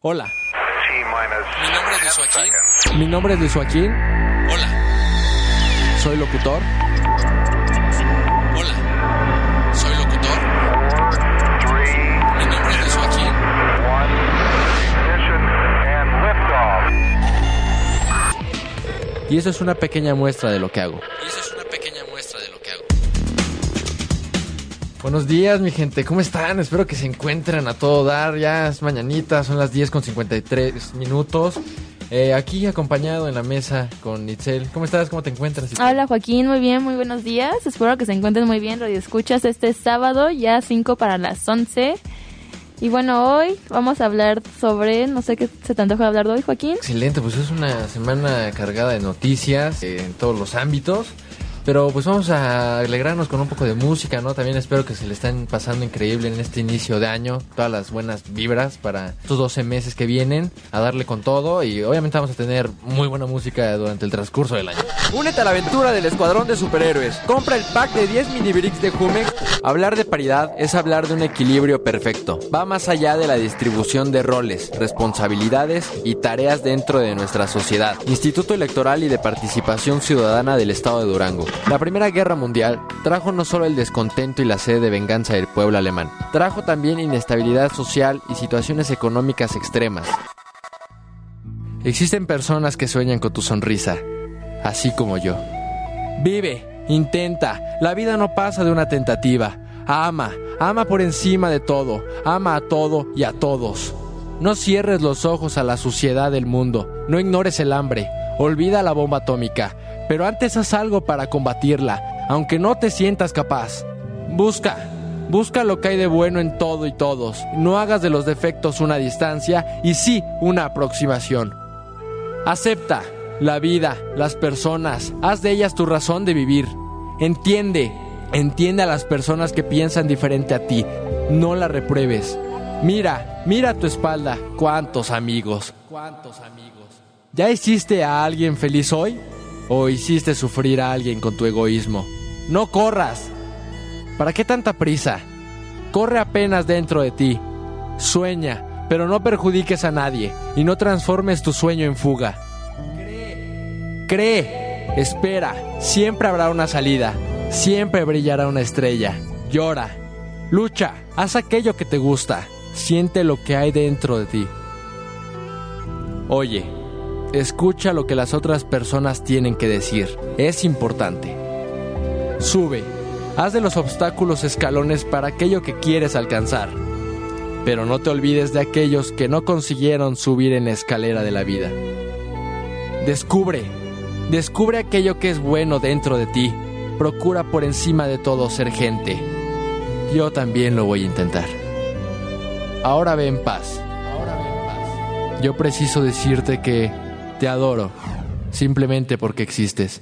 Hola, Mi nombre es Luis Joaquín. mi nombre es Luis Joaquín, Hola, soy locutor. hola. Soy locutor. Mi nombre es Luis Joaquín. Y eso es una pequeña muestra de lo que hago. Buenos días, mi gente. ¿Cómo están? Espero que se encuentren a todo dar. Ya es mañanita, son las 10 con 53 minutos. Eh, aquí acompañado en la mesa con Itzel. ¿Cómo estás? ¿Cómo te encuentras? Itzel? Hola Joaquín, muy bien, muy buenos días. Espero que se encuentren muy bien, Radio Escuchas, este sábado, ya 5 para las 11. Y bueno, hoy vamos a hablar sobre, no sé qué se te antoja hablar de hoy, Joaquín. Excelente, pues es una semana cargada de noticias eh, en todos los ámbitos. Pero pues vamos a alegrarnos con un poco de música, ¿no? También espero que se le estén pasando increíble en este inicio de año. Todas las buenas vibras para estos 12 meses que vienen. A darle con todo. Y obviamente vamos a tener muy buena música durante el transcurso del año. Únete a la aventura del Escuadrón de Superhéroes. Compra el pack de 10 mini bricks de Jumex. Hablar de paridad es hablar de un equilibrio perfecto. Va más allá de la distribución de roles, responsabilidades y tareas dentro de nuestra sociedad. Instituto Electoral y de Participación Ciudadana del Estado de Durango. La Primera Guerra Mundial trajo no solo el descontento y la sed de venganza del pueblo alemán, trajo también inestabilidad social y situaciones económicas extremas. Existen personas que sueñan con tu sonrisa, así como yo. Vive, intenta. La vida no pasa de una tentativa. Ama, ama por encima de todo. Ama a todo y a todos. No cierres los ojos a la suciedad del mundo. No ignores el hambre. Olvida la bomba atómica. Pero antes haz algo para combatirla, aunque no te sientas capaz. Busca. Busca lo que hay de bueno en todo y todos. No hagas de los defectos una distancia y sí una aproximación. Acepta la vida, las personas, haz de ellas tu razón de vivir. Entiende, entiende a las personas que piensan diferente a ti. No la repruebes. Mira, mira a tu espalda. ¿Cuántos amigos? ¿Cuántos amigos? ¿Ya hiciste a alguien feliz hoy? ¿O hiciste sufrir a alguien con tu egoísmo? No corras. ¿Para qué tanta prisa? Corre apenas dentro de ti. Sueña, pero no perjudiques a nadie y no transformes tu sueño en fuga. Cree, espera, siempre habrá una salida, siempre brillará una estrella. Llora, lucha, haz aquello que te gusta, siente lo que hay dentro de ti. Oye, escucha lo que las otras personas tienen que decir, es importante. Sube, haz de los obstáculos escalones para aquello que quieres alcanzar. Pero no te olvides de aquellos que no consiguieron subir en la escalera de la vida. Descubre, descubre aquello que es bueno dentro de ti. Procura por encima de todo ser gente. Yo también lo voy a intentar. Ahora ve en paz. Yo preciso decirte que te adoro, simplemente porque existes.